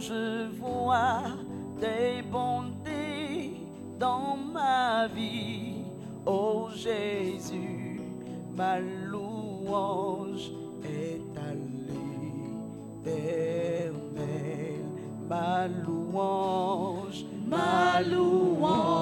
je vois tes bontés dans ma vie. Oh Jésus, ma louange est allée. Ma louange, ma louange.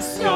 graça.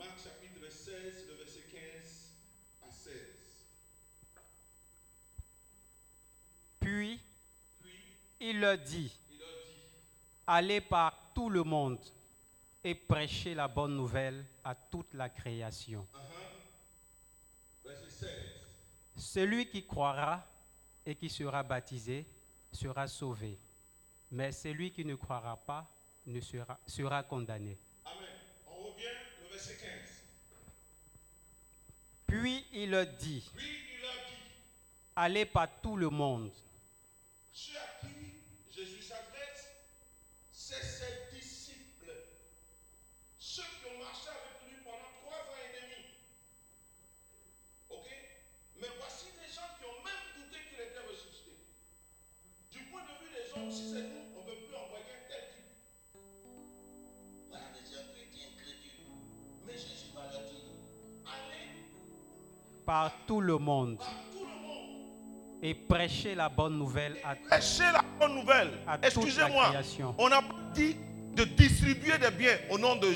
Marc chapitre 16, le verset 15 à 16. Puis Puis il leur dit, il leur dit, allez par tout le monde et prêchez la bonne nouvelle à toute la création. verset 16. Celui qui croira et qui sera baptisé sera sauvé, mais celui qui ne croira pas ne sera, sera condamné. Amen. On revient le verset 15. Puis il leur dit, allez par tout le monde par tout le monde et prêchez la bonne nouvelle à Prêchez la bonne nouvelle. Excusez-moi, on pas dit de distribuer des biens au nom de.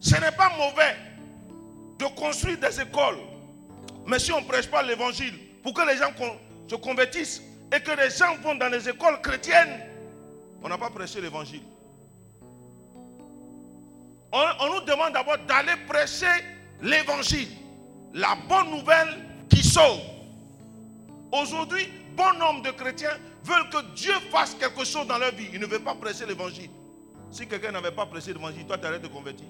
Ce n'est pas mauvais de construire des écoles, mais si on ne prêche pas l'évangile pour que les gens se convertissent et que les gens vont dans les écoles chrétiennes, on n'a pas prêché l'évangile. On, on nous demande d'abord d'aller prêcher l'évangile, la bonne nouvelle qui sauve. Aujourd'hui, bon nombre de chrétiens veulent que Dieu fasse quelque chose dans leur vie. Ils ne veulent pas prêcher l'évangile. Si quelqu'un n'avait pas prêché l'évangile, toi, tu arrêtes de convertir.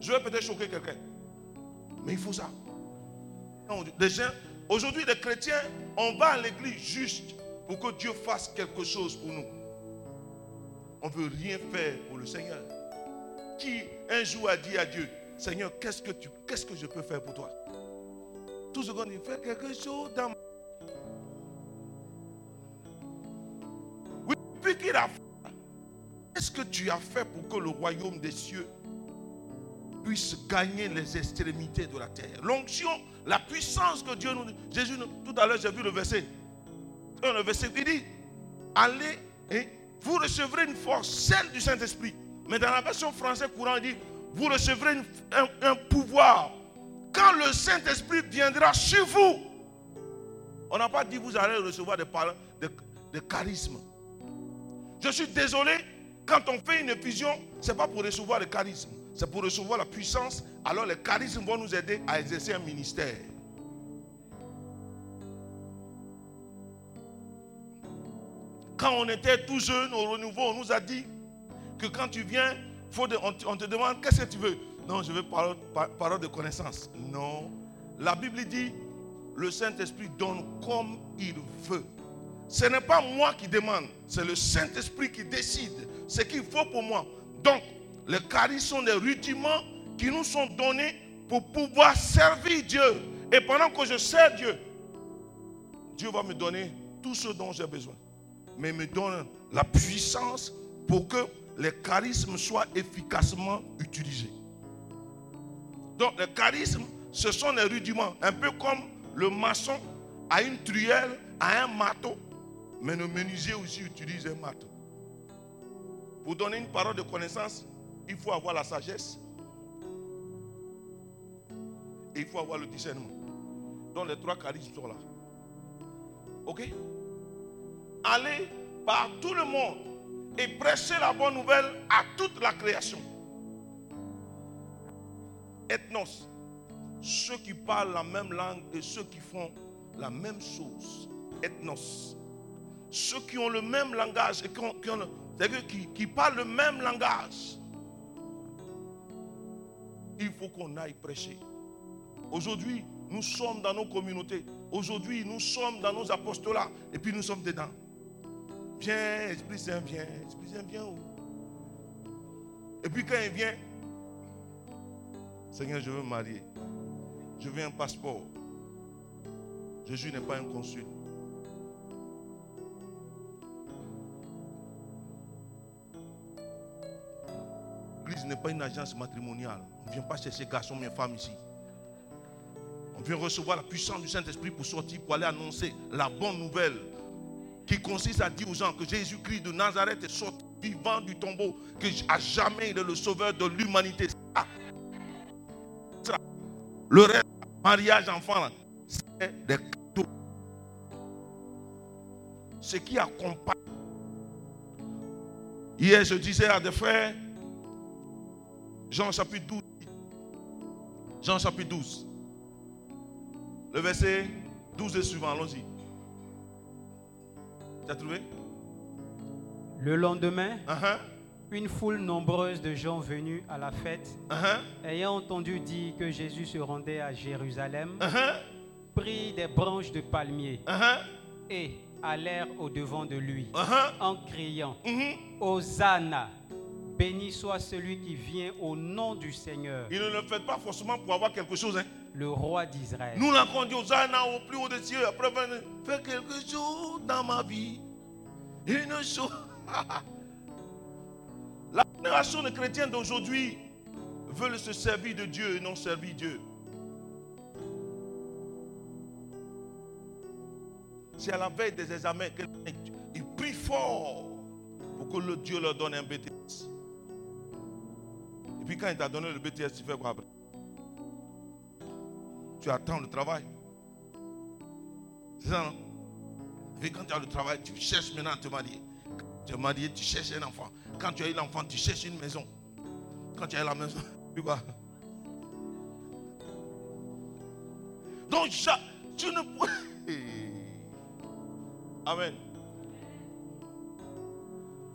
Je vais peut-être choquer quelqu'un. Mais il faut ça. Aujourd'hui, les chrétiens, on va à l'église juste pour que Dieu fasse quelque chose pour nous. On ne veut rien faire pour le Seigneur. Qui un jour a dit à Dieu, Seigneur, qu'est-ce que, tu, qu'est-ce que je peux faire pour toi? Tout ce qu'on dit, fais quelque chose dans Oui, puis qu'il a fait, qu'est-ce que tu as fait pour que le royaume des cieux puisse gagner les extrémités de la terre? L'onction, la puissance que Dieu nous... Jésus, tout à l'heure, j'ai vu le verset. Le verset, il dit, allez, et vous recevrez une force, celle du Saint-Esprit. Mais dans la version française courant, il dit, vous recevrez un, pouvoir. Quand le Saint-Esprit viendra sur vous, on n'a pas dit vous allez recevoir des, parents, des, des charismes. Je suis désolé, quand on fait une effusion, ce n'est pas pour recevoir le charisme, c'est pour recevoir la puissance. Alors les charismes vont nous aider à exercer un ministère. Quand on était tout jeune au renouveau, on nous a dit que quand tu viens, faut on, te- demande qu'est-ce que tu veux? Non, je veux parole, par- parole de connaissance. Non. La Bible dit, le Saint-Esprit donne comme il veut. Ce n'est pas moi qui demande, c'est le Saint-Esprit qui décide ce qu'il faut pour moi. Donc, les charismes sont des rudiments qui nous sont donnés pour pouvoir servir Dieu. Et pendant que je sers Dieu, Dieu va me donner tout ce dont j'ai besoin. Mais il me donne la puissance pour que les charismes soient efficacement utilisés. Donc les charismes, ce sont des rudiments, un peu comme le maçon a une truelle, a un marteau, mais le menuisier aussi utilise un marteau. Pour donner une parole de connaissance, il faut avoir la sagesse et il faut avoir le discernement. Donc les trois charismes sont là. Ok? Allez par tout le monde et prêchez la bonne nouvelle à toute la création. Ethnos, ceux qui parlent la même langue et ceux qui font la même chose. Ethnos. Ceux qui ont le même langage et qui, qui parlent le même langage. Il faut qu'on aille prêcher. Aujourd'hui, nous sommes dans nos communautés. Aujourd'hui, nous sommes dans nos apostolats. Et puis nous sommes dedans. Viens, Esprit Saint, viens. Esprit Saint, viens où? Et puis quand il vient, Seigneur, je veux me marier. Je veux un passeport. Jésus n'est pas un consul. L'église n'est pas une agence matrimoniale. On ne vient pas chercher garçon mais femme ici. On vient recevoir la puissance du Saint-Esprit pour sortir, pour aller annoncer la bonne nouvelle qui consiste à dire aux gens que Jésus-Christ de Nazareth est sorti vivant du tombeau, que à jamais il est le sauveur de l'humanité. Le reste, mariage, enfant, c'est des cadeaux. Ce qui accompagne. Hier, je disais à des frères, Jean chapitre 12. Jean chapitre 12. Le verset 12 et suivant, allons-y. Tu as trouvé? Le lendemain, Uh-huh, une foule nombreuse de gens venus à la fête, uh-huh, ayant entendu dire que Jésus se rendait à Jérusalem, uh-huh, prit des branches de palmier et allèrent au devant de lui en criant mhm. Hosanna, béni soit celui qui vient au nom du Seigneur, Il ne le fait pas forcément pour avoir quelque chose. hein. le roi d'Israël. Nous l'avons dit Zana au plus haut des cieux. Après, fais quelque chose dans ma vie. Une chose. La génération de chrétiens d'aujourd'hui veulent se servir de Dieu et non servir Dieu. C'est à la veille des examens qu'ils prient fort pour que le Dieu leur donne un BTS. Et puis quand il t'a donné le BTS, tu fais quoi après? Tu attends le travail. C'est ça, non? Et quand tu as le travail, tu cherches maintenant à te marier. Tu es marié, tu cherches un enfant. Quand tu as eu l'enfant, tu cherches une maison. Quand tu as eu la maison, puis quoi Donc, tu ne. Amen.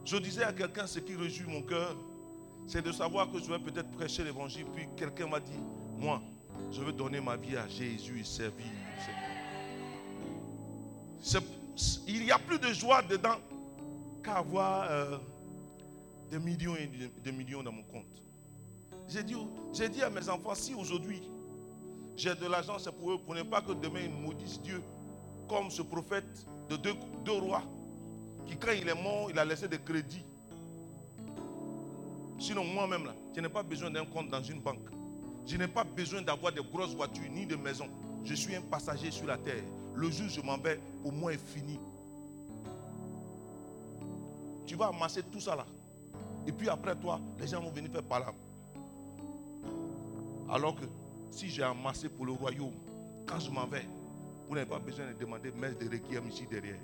Je disais à quelqu'un ce qui réjouit mon cœur, c'est de savoir que je vais peut-être prêcher l'évangile, puis quelqu'un m'a dit, moi, je veux donner ma vie à Jésus et servir. C'est- il n'y a plus de joie dedans qu'à avoir euh, des millions et des, millions dans mon compte. J'ai dit, à mes enfants, si aujourd'hui j'ai de l'argent, c'est pour eux, pour ne pas que demain ils maudissent Dieu, comme ce prophète de deux, deux rois, qui quand il est mort, il a laissé des crédits. Sinon, moi-même, là, je n'ai pas besoin d'un compte dans une banque. Je n'ai pas besoin d'avoir de grosses voitures ni de maisons. Je suis un passager sur la terre. Le jour où je m'en vais, pour moi, est fini. Tu vas amasser tout ça là. Et puis après toi, les gens vont venir faire par là. Alors que si j'ai amassé pour le royaume, quand je m'en vais, vous n'avez pas besoin de demander messe de requiem ici derrière.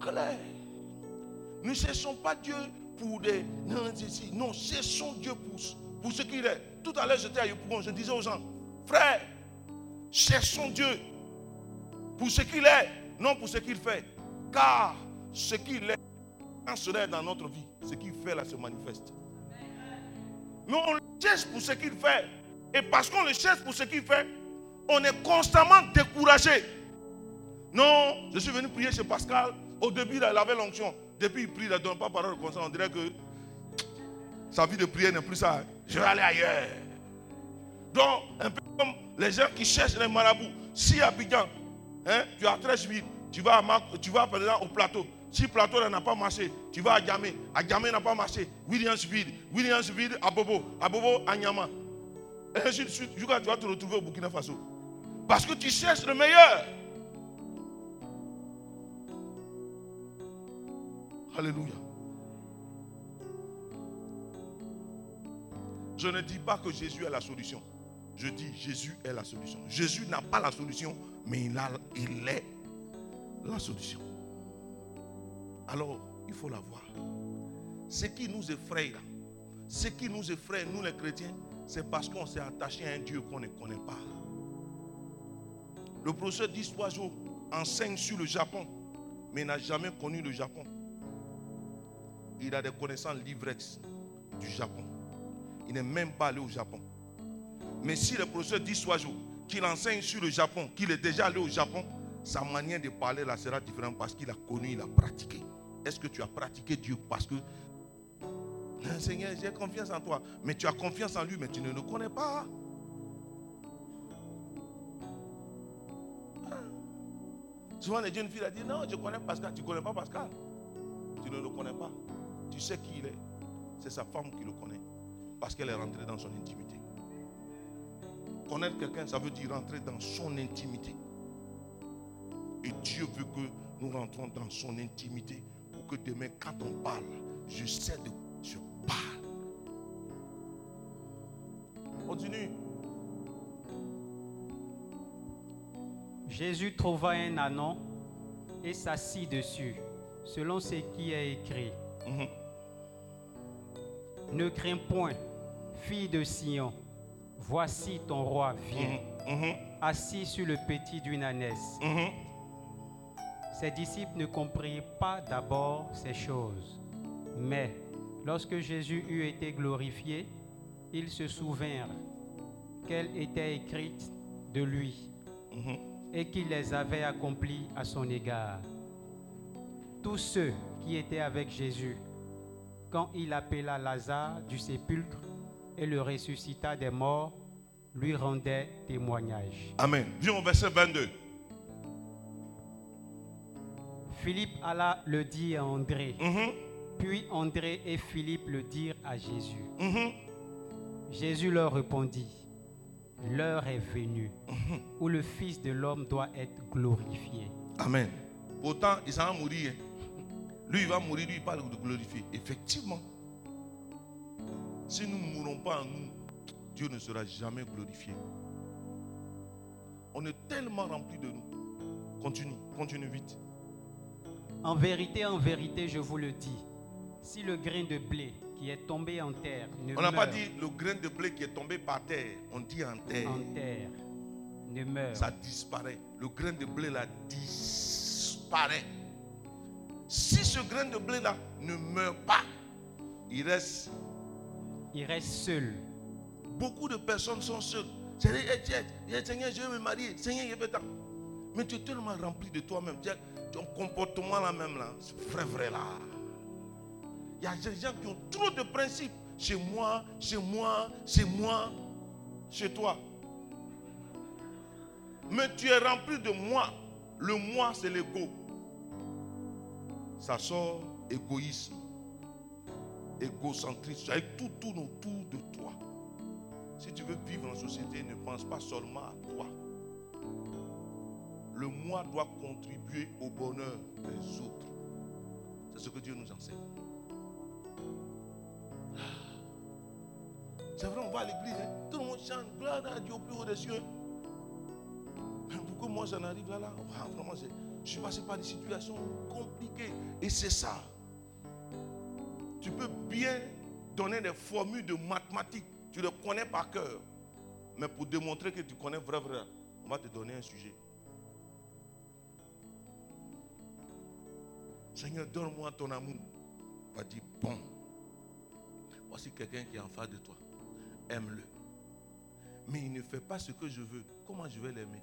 Claire. Ne cherchons pas Dieu pour des. Non, non cherchons Dieu pour, pour ce qu'il est. Tout à l'heure, j'étais à Yopougon, je disais aux gens, frère, cherchons Dieu pour ce qu'il est, non pour ce qu'il fait. Car ce qu'il est, quand cela est dans notre vie, ce qu'il fait là se manifeste. Mais on le cherche pour ce qu'il fait. Et parce qu'on le cherche pour ce qu'il fait, on est constamment découragé. Non, je suis venu prier chez Pascal. Au début, il avait l'onction. Depuis, il prie, il ne donne pas parole comme ça. On dirait que sa vie de prière n'est plus ça. Je vais aller ailleurs. Donc, un peu comme les gens qui cherchent les marabouts. Si à Abidjan, hein, tu as très vite, tu vas, à tu vas par au plateau. Si plateau n'a pas marché, tu vas à Djamé. À Djamé n'a pas marché. Williamsville. Williamsville à Bobo. À Bobo à Nyama. Et ainsi de suite. Jusqu'à tu vas te retrouver au Burkina Faso. Parce que tu cherches le meilleur. Alléluia. Je ne dis pas que Jésus est la solution. Je dis Jésus est la solution. Jésus n'a pas la solution, mais il, a, il est la solution. Alors, il faut la voir. Ce qui nous effraie, là, ce qui nous effraie, nous les chrétiens, c'est parce qu'on s'est attaché à un Dieu qu'on ne connaît pas. Le professeur d'histoire jour enseigne sur le Japon, mais n'a jamais connu le Japon. Il a des connaissances livrex du Japon. Il n'est même pas allé au Japon. Mais si le professeur d'histoire jour qu'il enseigne sur le Japon, qu'il est déjà allé au Japon, sa manière de parler là sera différente parce qu'il a connu, il a pratiqué. Est-ce que tu as pratiqué Dieu? Parce que Ah, Seigneur, j'ai confiance en toi. Mais tu as confiance en lui, mais tu ne le connais pas. Souvent, les jeunes filles ont dit Non, je connais Pascal. Tu ne connais pas Pascal? Tu ne le connais pas. Tu sais qui il est. C'est sa femme qui le connaît. Parce qu'elle est rentrée dans son intimité. Connaître quelqu'un, ça veut dire rentrer dans son intimité. Et Dieu veut que nous rentrons dans son intimité pour que demain, quand on parle, je sais de quoi je parle. Continue. Jésus trouva un anon et s'assit dessus, selon ce qui est écrit. Mhm. Ne crains point, fille de Sion, voici ton roi vient, Mhm. assis sur le petit d'une ânesse. Mhm. Ses disciples ne comprirent pas d'abord ces choses. Mais lorsque Jésus eut été glorifié, ils se souvinrent qu'elles étaient écrites de lui Mhm. et qu'il les avait accomplies à son égard. Tous ceux qui étaient avec Jésus, quand il appela Lazare du sépulcre et le ressuscita des morts, lui rendaient témoignage. Amen. Viens au verset 22. Philippe alla le dire à André, Mhm. puis André et Philippe le dirent à Jésus. Mhm. Jésus leur répondit, L'heure est venue où le Fils de l'homme doit être glorifié. Amen. Pourtant, il s'en va mourir. hein. Lui, il va mourir, lui, il parle de glorifier. Effectivement. Si nous ne mourons pas en nous, Dieu ne sera jamais glorifié. On est tellement rempli de nous. Continue, continue vite. En vérité, en vérité, je vous le dis, si le grain de blé qui est tombé en terre ne On n'a pas meurt dit le grain de blé qui est tombé par terre. On dit en terre. en terre, ne meurt, Ça disparaît. Le grain de blé là disparaît. Si ce grain de blé là ne meurt pas, il reste il reste seul. Beaucoup de personnes sont seules. Dit, Eh, eh, Seigneur, je veux me marier. Seigneur, je veux tant. Mais tu es tellement rempli de toi-même. Ton comportement là même là, c'est vrai, vrai là. Il y a des gens qui ont trop de principes. Chez moi, chez moi, chez moi, chez toi. Mais tu es rempli de moi. Le moi, c'est l'ego. Ça sort égoïsme, égocentrisme. Avec tout tourne autour de toi. Si tu veux vivre en société, ne pense pas seulement à toi. Le moi doit contribuer au bonheur des autres. C'est ce que Dieu nous enseigne. Ah. C'est vrai, on va à l'église, hein. tout le monde chante, gloire à Dieu au plus haut des cieux. Mais pourquoi moi j'en arrive là, là Vraiment, je suis passé par des situations compliquées. Et c'est ça. Tu peux bien donner des formules de mathématiques. Tu les connais par cœur. Mais pour démontrer que tu connais vrai, vrai, on va te donner un sujet. Seigneur, donne-moi ton amour. On va dire, bon, voici quelqu'un qui est en face de toi. Aime-le. Mais il ne fait pas ce que je veux. Comment je vais l'aimer?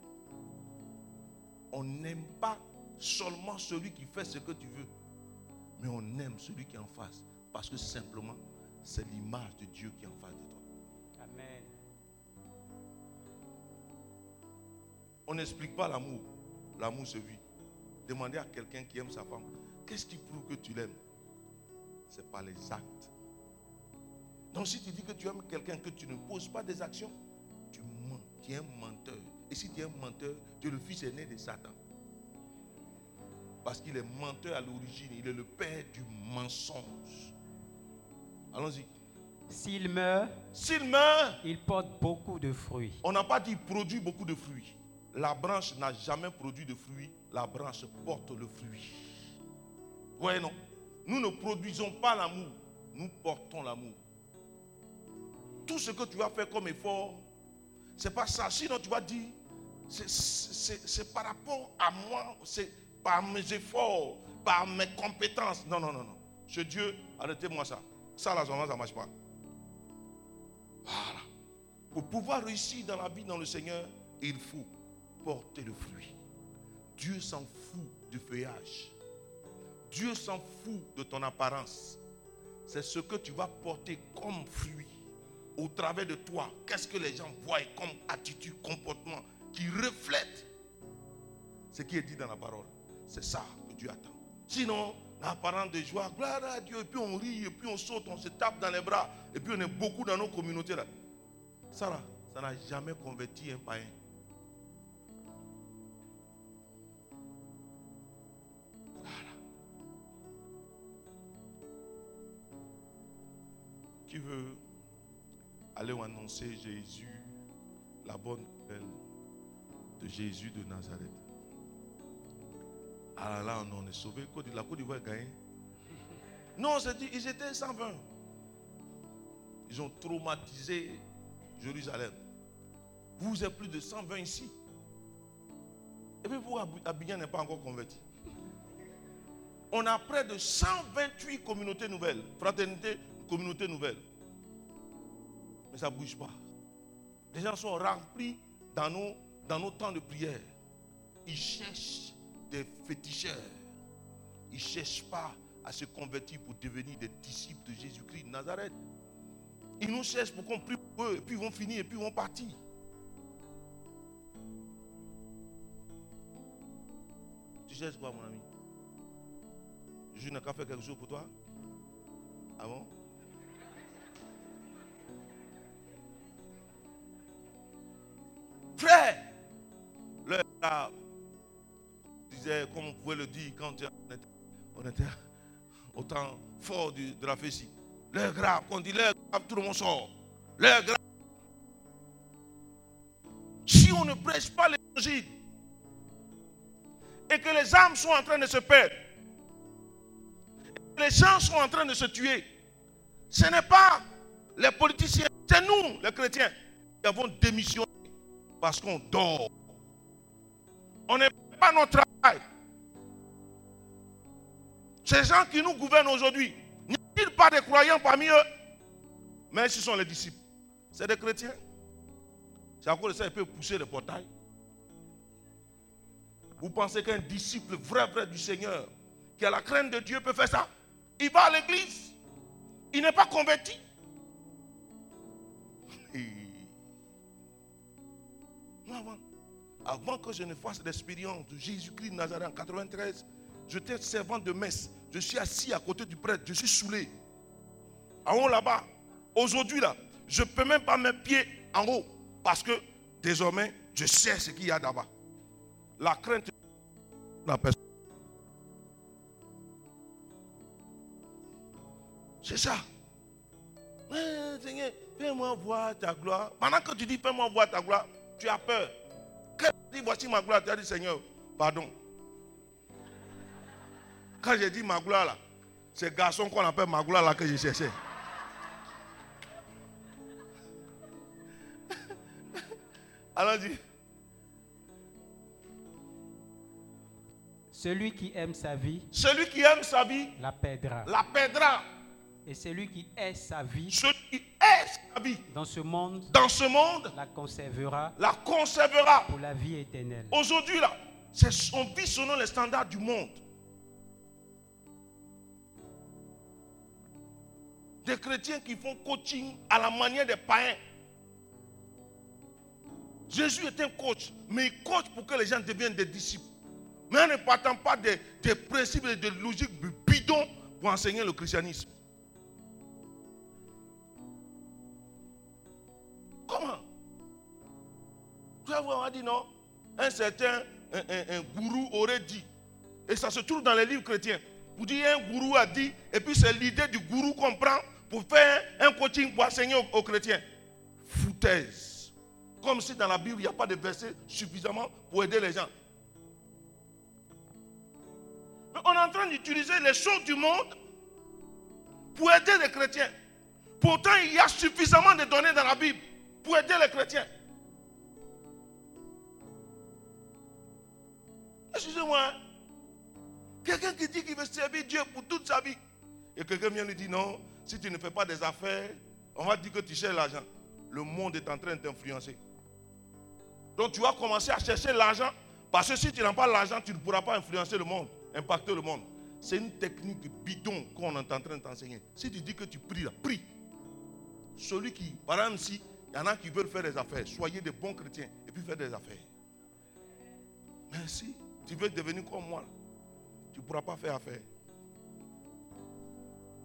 On n'aime pas seulement celui qui fait ce que tu veux. Mais on aime celui qui est en face. Parce que simplement, c'est l'image de Dieu qui est en face de toi. Amen. On n'explique pas l'amour. L'amour se vit. Demandez à quelqu'un qui aime sa femme, qu'est-ce qui prouve que tu l'aimes? C'est par les actes. Donc si tu dis que tu aimes quelqu'un, que tu ne poses pas des actions, tu mens. Tu es un menteur. Et si tu es un menteur, tu es le fils aîné de Satan. Parce qu'il est menteur à l'origine. Il est le père du mensonge. Allons-y. S'il meurt, S'il meurt, il porte beaucoup de fruits. On n'a pas dit produit beaucoup de fruits. La branche n'a jamais produit de fruits. La branche porte le fruit. Ouais, non. Nous ne produisons pas l'amour. Nous portons l'amour. Tout ce que tu vas faire comme effort, c'est pas ça. Sinon, tu vas dire, c'est- par rapport à moi, c'est par mes efforts, par mes compétences. Non, non, non, non. Chez Dieu, arrêtez-moi ça. Ça, là, ça ne marche pas. Voilà. Pour pouvoir réussir dans la vie, dans le Seigneur, il faut porter le fruit. Dieu s'en fout du feuillage. Dieu s'en fout de ton apparence. C'est ce que tu vas porter comme fruit au travers de toi. Qu'est-ce que les gens voient comme attitude, comportement qui reflète ce qui est dit dans la parole? C'est ça que Dieu attend. Sinon, apparent de joie, gloire à Dieu, et puis on rit, et puis on saute, on se tape dans les bras, et puis on est beaucoup dans nos communautés là. Sarah, ça n'a jamais converti un païen. qui veut aller annoncer Jésus, la bonne nouvelle de Jésus de Nazareth? Ah là on est sauvé. La Côte d'Ivoire a gagné. Non, dit, ils étaient 120. Ils ont traumatisé Jérusalem. Vous êtes plus de 120 ici. Et puis vous, Abidjan n'est pas encore converti. On a près de 128 communautés nouvelles, fraternités, communautés nouvelles. Mais ça ne bouge pas. Les gens sont remplis dans nos, dans nos temps de prière. Ils cherchent des féticheurs. Ils ne cherchent pas à se convertir pour devenir des disciples de Jésus-Christ de Nazareth. Ils nous cherchent pour qu'on prie pour eux, et puis ils vont finir, et puis ils vont partir. Tu cherches quoi, mon ami? Je n'ai qu'à faire quelque chose pour toi Ah bon? Frère, l'heure comme on pouvait le dire quand on était, on au temps fort de la fessie. L'heure grave, quand on dit l'heure grave, tout le monde sort. L'heure grave. Si on ne prêche pas l'évangile et que les âmes sont en train de se perdre, et que les gens sont en train de se tuer, ce n'est pas les politiciens, c'est nous, les chrétiens, qui avons démissionné parce qu'on dort. On n'est pas notre travail. Ces gens qui nous gouvernent aujourd'hui, n'y a-t-il pas des croyants parmi eux? Mais ce sont les disciples. C'est des chrétiens. C'est à cause de ça qu'ils peuvent pousser les portails. Vous pensez qu'un disciple vrai, vrai du Seigneur, qui a la crainte de Dieu, peut faire ça? Il va à l'église. Il n'est pas converti. avant que je ne fasse l'expérience de Jésus-Christ Nazareth en 93, j'étais servant de messe. Je suis assis à côté du prêtre. Je suis saoulé. En haut là-bas. Aujourd'hui là, je ne peux même pas mettre pied en haut. Parce que désormais, je sais ce qu'il y a là-bas. La crainte de la personne. C'est ça. Seigneur, fais-moi voir ta gloire. Pendant que tu dis fais-moi voir ta gloire, tu as peur. Quand dis voici ma gloire, tu as dit Seigneur, pardon. Quand j'ai dit ma gloire là, c'est garçon qu'on appelle ma gloire là que je cherchais. Allons-y. Celui qui aime sa vie Celui qui aime sa vie la perdra. la perdra. Et celui qui hait sa vie Celui qui est sa vie dans ce monde dans ce monde la conservera la conservera. pour la vie éternelle. Aujourd'hui, là, c'est- on vit selon les standards du monde. Des chrétiens qui font coaching à la manière des païens. Jésus est un coach, mais il coach pour que les gens deviennent des disciples. Mais en ne partant pas des, des principes et des logiques bidons pour enseigner le christianisme. Comment? Tu vas voir, on a dit non. Un certain un- un gourou aurait dit, et ça se trouve dans les livres chrétiens. Vous dites, un gourou a dit, et puis c'est l'idée du gourou qu'on prend pour faire un coaching pour enseigner aux, aux chrétiens. Foutaise. Comme si dans la Bible, il n'y a pas de verset suffisamment pour aider les gens. Mais on est en train d'utiliser les choses du monde pour aider les chrétiens. Pourtant, il y a suffisamment de données dans la Bible pour aider les chrétiens. Excusez-moi. hein. Quelqu'un qui dit qu'il veut servir Dieu pour toute sa vie. Et quelqu'un vient lui dire non, si tu ne fais pas des affaires, on va dire que tu cherches l'argent. Le monde est en train de t'influencer. Donc tu vas commencer à chercher l'argent parce que si tu n'as pas l'argent, tu ne pourras pas influencer le monde, impacter le monde. C'est une technique bidon qu'on est en train de t'enseigner. Si tu dis que tu pries, là, prie. Celui qui, par exemple, si il y en a qui veulent faire des affaires, soyez des bons chrétiens et puis faire des affaires. Mais si tu veux devenir comme moi, tu ne pourras pas faire affaire.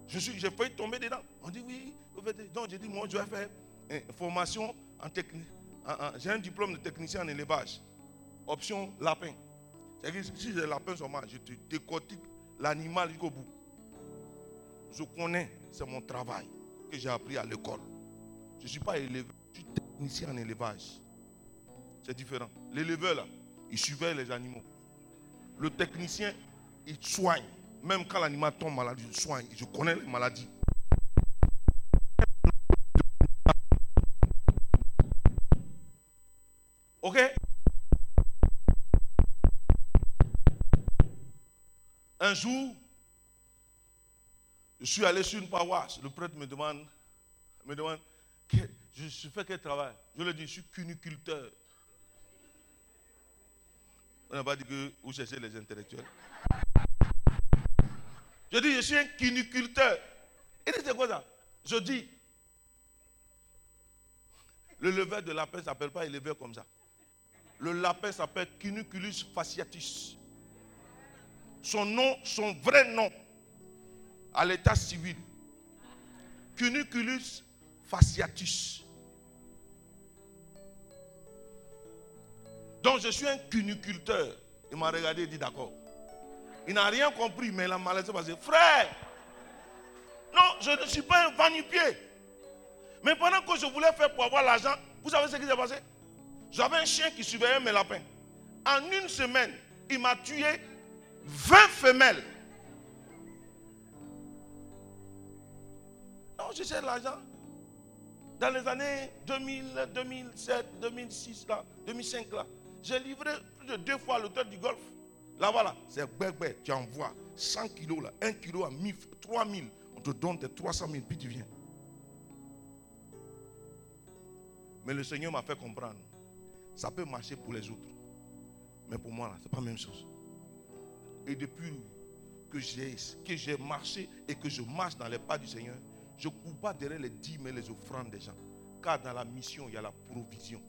Je suis, j'ai failli tomber dedans. On dit oui, faites- donc j'ai dit moi je vais faire une formation en technique. J'ai un diplôme de technicien en élevage. Option lapin. C'est-à-dire si les lapins sont mal, je te décortique l'animal jusqu'au bout. Je connais, c'est mon travail. que j'ai appris à l'école. Je ne suis pas éleveur, je suis technicien en élevage. C'est différent. L'éleveur, là, il surveille les animaux. Le technicien, il soigne. Même quand l'animal tombe malade, il soigne. Je connais les maladies. Ok? Un jour, je suis allé sur une paroisse. Le prêtre me demande, me demande, je fais quel travail? Je lui dis, je suis cuniculteur. On n'a pas dit que vous cherchez les intellectuels. Je dis, je suis un cuniculteur. Dit, c'est quoi ça? Je dis, le leveur de lapin ne s'appelle pas éleveur comme ça. Le lapin s'appelle Cuniculus fasciatus. Son nom, son vrai nom, à l'état civil. Cuniculus fasciatus. Donc je suis un cuniculteur. Il m'a regardé et dit d'accord. Il n'a rien compris, mais il a malaisé parce que frère, non, je ne suis pas un vanu-pied. Mais pendant que je voulais faire pour avoir l'argent, vous savez ce qui s'est passé? J'avais un chien qui surveillait mes lapins. En une semaine, il m'a tué 20 femelles. Non, je cherche l'argent. Dans les années 2000, 2007, 2006, là, 2005, là, j'ai livré plus de deux fois l'hôtel du Golfe. Là, voilà, c'est bébé, tu envoies 100 kilos, là, 1 kilo à 1000, 3000. On te donne tes 300 000, puis tu viens. Mais le Seigneur m'a fait comprendre. Ça peut marcher pour les autres. Mais pour moi, là, ce n'est pas la même chose. Et depuis que j'ai marché et que je marche dans les pas du Seigneur, je ne cours pas derrière les dîmes et les offrandes des gens. Car dans la mission, il y a la provision.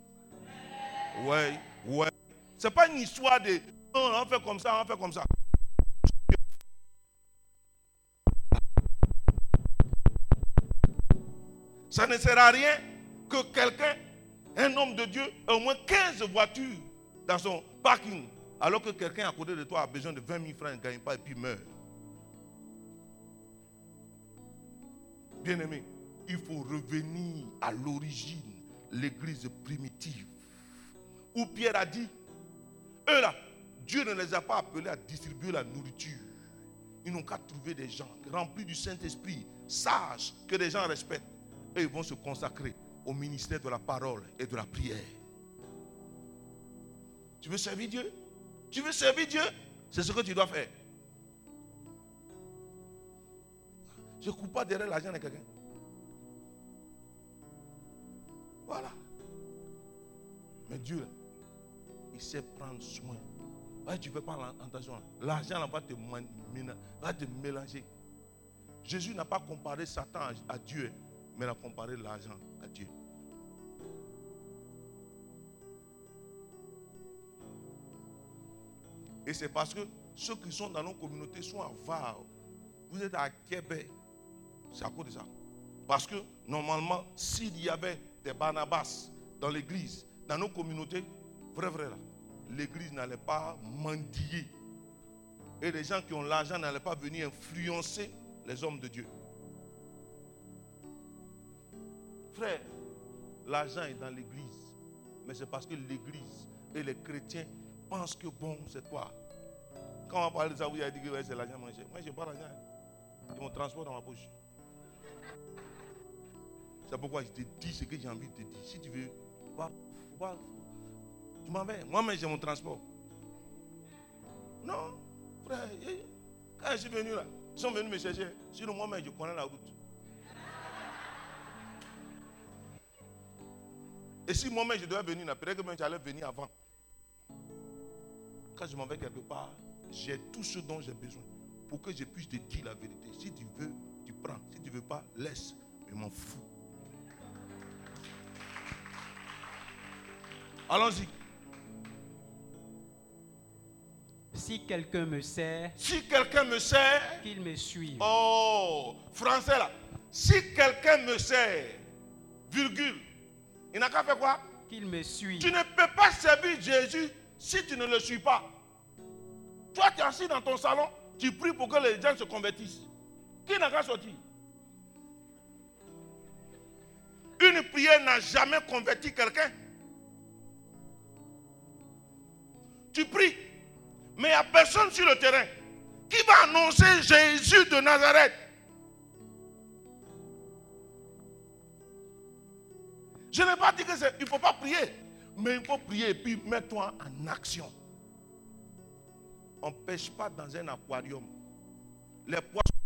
Ouais, ouais. Ce n'est pas une histoire de non, on fait comme ça, on fait comme ça. Ça ne sert à rien que quelqu'un, un homme de Dieu, ait au moins 15 voitures dans son parking, alors que quelqu'un à côté de toi a besoin de 20 000 francs, ne gagne pas et puis meurt. Bien-aimé, il faut revenir à l'origine, l'église primitive. Où Pierre a dit, eux là, Dieu ne les a pas appelés à distribuer la nourriture. Ils n'ont qu'à trouver des gens remplis du Saint-Esprit, sages, que les gens respectent. Et ils vont se consacrer au ministère de la parole et de la prière. Tu veux servir Dieu? Tu veux servir Dieu? C'est ce que tu dois faire. Je ne coupe pas derrière l'argent de quelqu'un. Voilà. Mais Dieu, il sait prendre soin. Ouais, tu ne fais pas attention. L'argent va te, va te mélanger. Jésus n'a pas comparé Satan à, à Dieu, mais il a comparé l'argent à Dieu. Et c'est parce que ceux qui sont dans nos communautés sont avares. Vous êtes à Québec. C'est à cause de ça. Parce que normalement, s'il y avait des Barnabas dans l'église, dans nos communautés, vrai, vrai, là, l'église n'allait pas mendier. Et les gens qui ont l'argent n'allaient pas venir influencer les hommes de Dieu. Frère, l'argent est dans l'église. Mais c'est parce que l'église et les chrétiens pensent que bon, c'est quoi? Quand on va parler de ça, vous avez dit que ouais, c'est l'argent mangé. Moi, je n'ai pas l'argent. J'ai mon transport dans ma poche. C'est pourquoi je te dis ce que j'ai envie de te dire. Si tu veux, tu m'en vais. Moi-même, j'ai mon transport. Non, frère, quand je suis venu là, ils sont venus me chercher. Sinon, moi-même, je connais la route. Et si moi-même, je devais venir là, peut-être que j'allais venir avant. Quand je m'en vais quelque part, j'ai tout ce dont j'ai besoin pour que je puisse te dire la vérité. Si tu veux, tu prends. Si tu ne veux pas, laisse. Mais m'en fous. Allons-y. Si quelqu'un me sert, Si quelqu'un me sert, qu'il me suive. oh, français là. Si quelqu'un me sert, virgule, il n'a qu'à faire quoi? Qu'il me suive. Tu ne peux pas servir Jésus si tu ne le suis pas. Toi, tu es assis dans ton salon, tu pries pour que les gens se convertissent. Qui n'a qu'à sortir Une prière n'a jamais converti quelqu'un. Tu pries, mais il n'y a personne sur le terrain qui va annoncer Jésus de Nazareth. Je n'ai pas dit qu'il ne faut pas prier, mais il faut prier et puis mets-toi en action. On ne pêche pas dans un aquarium. Les poissons.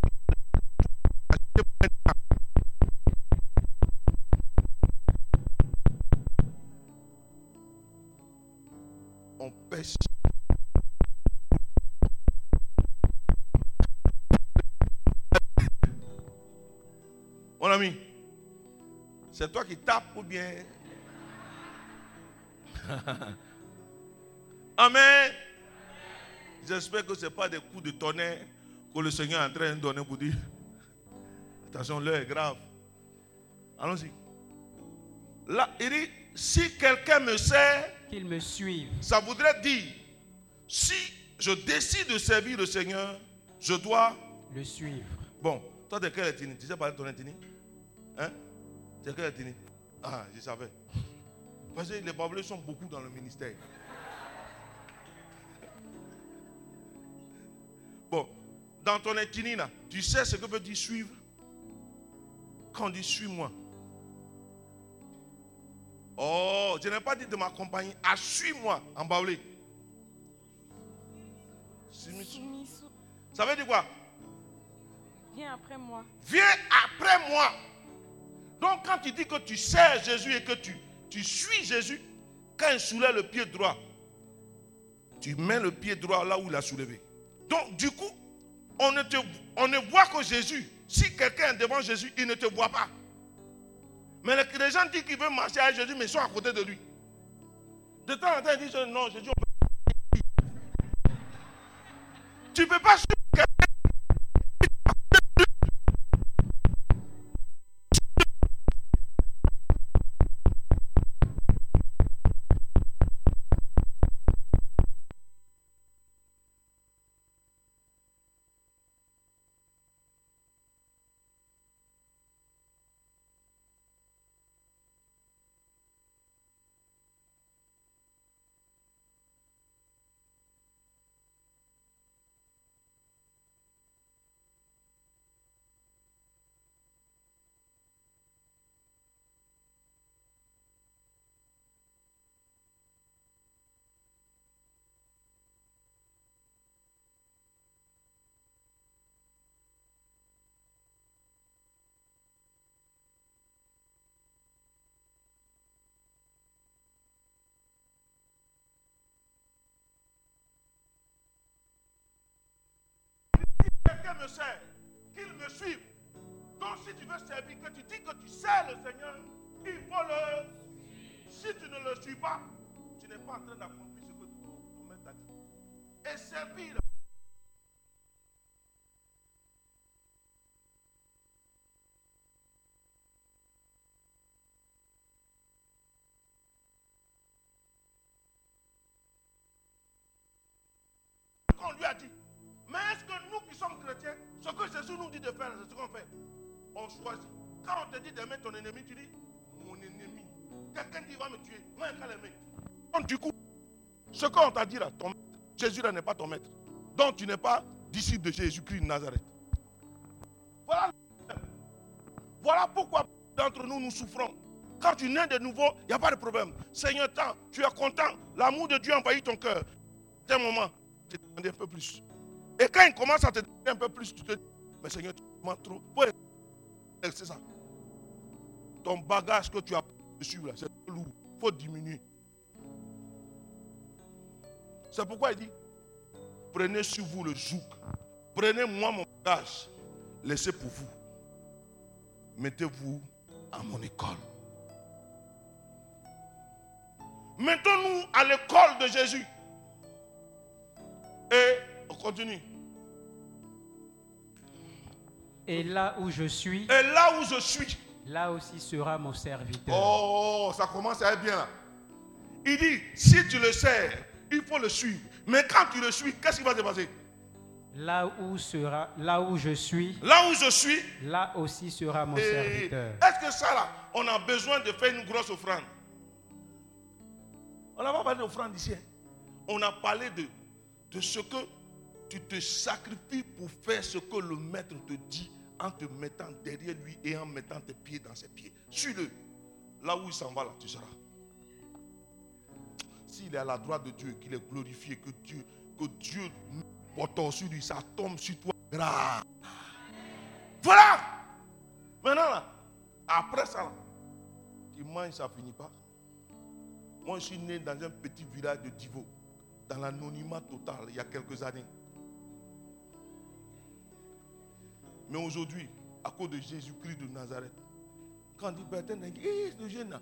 Mon ami, c'est toi qui tapes ou bien? Amen. J'espère que ce n'est pas des coups de tonnerre que le Seigneur est en train de donner pour dire. Attention, l'heure est grave. Allons-y. Là, il dit, si quelqu'un me sert, Me suive. ça voudrait dire, si je décide de servir le Seigneur, je dois... Le suivre. Bon, toi, de quelle ethnie? Tu sais parler de ton ethnie? Hein? Es quelle ethnie? Ah, je savais. Parce que les Babylons sont beaucoup dans le ministère. Bon, dans ton ethnie, là, tu sais ce que veut dire suivre? Quand on dit suis-moi. Oh, je n'ai pas dit de m'accompagner. Ah, suis-moi en baoulé. Ça veut dire quoi? Viens après moi. Viens après moi. Donc quand tu dis que tu sers Jésus et que tu, tu suis Jésus, quand il soulève le pied droit, tu mets le pied droit là où il a soulevé. Donc du coup, on ne, te, on ne voit que Jésus. Si quelqu'un est devant Jésus, il ne te voit pas. Mais les, gens disent qu'ils veulent marcher avec Jésus, mais ils sont à côté de lui. De temps en temps, ils disent non, Jésus, on peut. Tu ne peux pas suivre me sert, qu'il me suive. Donc si tu veux servir, que tu dis que tu sers le Seigneur, il faut le... Si tu ne le suis pas, tu n'es pas en train d'accomplir ce que ton maître t'a dit. Et servir. qu'on lui a dit. Sommes chrétiens, ce que Jésus nous dit de faire, c'est ce qu'on fait On choisit. Quand on te dit d'aimer ton ennemi, tu dis mon ennemi. Quelqu'un dit va me tuer. Moi, je l'aimer. Donc, du coup, ce qu'on t'a dit là, ton maître, Jésus là n'est pas ton maître. Donc, tu n'es pas disciple de Jésus-Christ de Nazareth. Voilà, voilà pourquoi d'entre nous nous souffrons. Quand tu nais de nouveau, il n'y a pas de problème. Seigneur, tant, tu es content. L'amour de Dieu envahit ton cœur. C'est un moment, tu un peu plus. Et quand il commence à te demander un peu plus, tu te dis, mais Seigneur, tu demandes trop. C'est ça. Ton bagage que tu as dessus, là, c'est lourd. Il faut diminuer. C'est pourquoi il dit, prenez sur vous le joug. Prenez moi mon bagage. Laissez pour vous. Mettez-vous à mon école. Mettons-nous à l'école de Jésus. Et on continue. Et là où je suis, Et là où je suis, là aussi sera mon serviteur. oh, ça commence à être bien là. Il dit, si tu le sers, il faut le suivre. Mais quand tu le suis, qu'est-ce qui va se passer? Là où, sera, là où je suis, Là où je suis, là aussi sera mon et serviteur. est-ce que ça là, on a besoin de faire une grosse offrande? On n'a pas parlé d'offrande ici. hein. On a parlé de, de ce que tu te sacrifies pour faire ce que le maître te dit en te mettant derrière lui et en mettant tes pieds dans ses pieds. Suis-le. Là où il s'en va, là, tu seras. S'il est à la droite de Dieu, qu'il est glorifié, que Dieu, que Dieu porte sur lui, ça tombe sur toi. Voilà. Maintenant, là, après ça, là, tu manges, ça finit pas. Moi, je suis né dans un petit village de Divo, dans l'anonymat total, il y a quelques années. Mais aujourd'hui, à cause de Jésus-Christ de Nazareth, quand dit Bertin, dit, Eh, ce jeune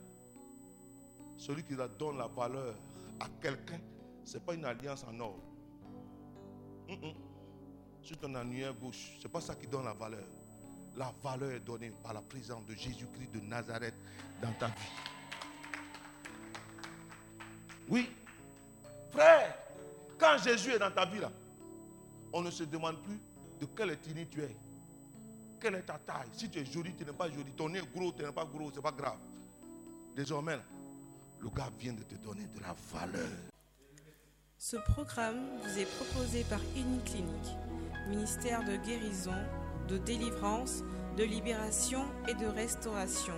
celui qui donne la valeur à quelqu'un, ce n'est pas une alliance en or. Hum, hum. Sur ton annuaire gauche, ce n'est pas ça qui donne la valeur. La valeur est donnée par la présence de Jésus-Christ de Nazareth dans ta vie. Oui. Frère, quand Jésus est dans ta vie là, on ne se demande plus de quelle ethnie tu es. Quelle est ta taille Si tu es joli, tu n'es pas joli. Ton nez est gros, tu n'es pas gros, ce n'est pas grave. Désormais, le gars vient de te donner de la valeur. Ce programme vous est proposé par Uniclinique, ministère de guérison, de délivrance, de libération et de restauration.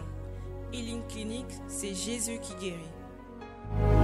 Healing Clinic, c'est Jésus qui guérit.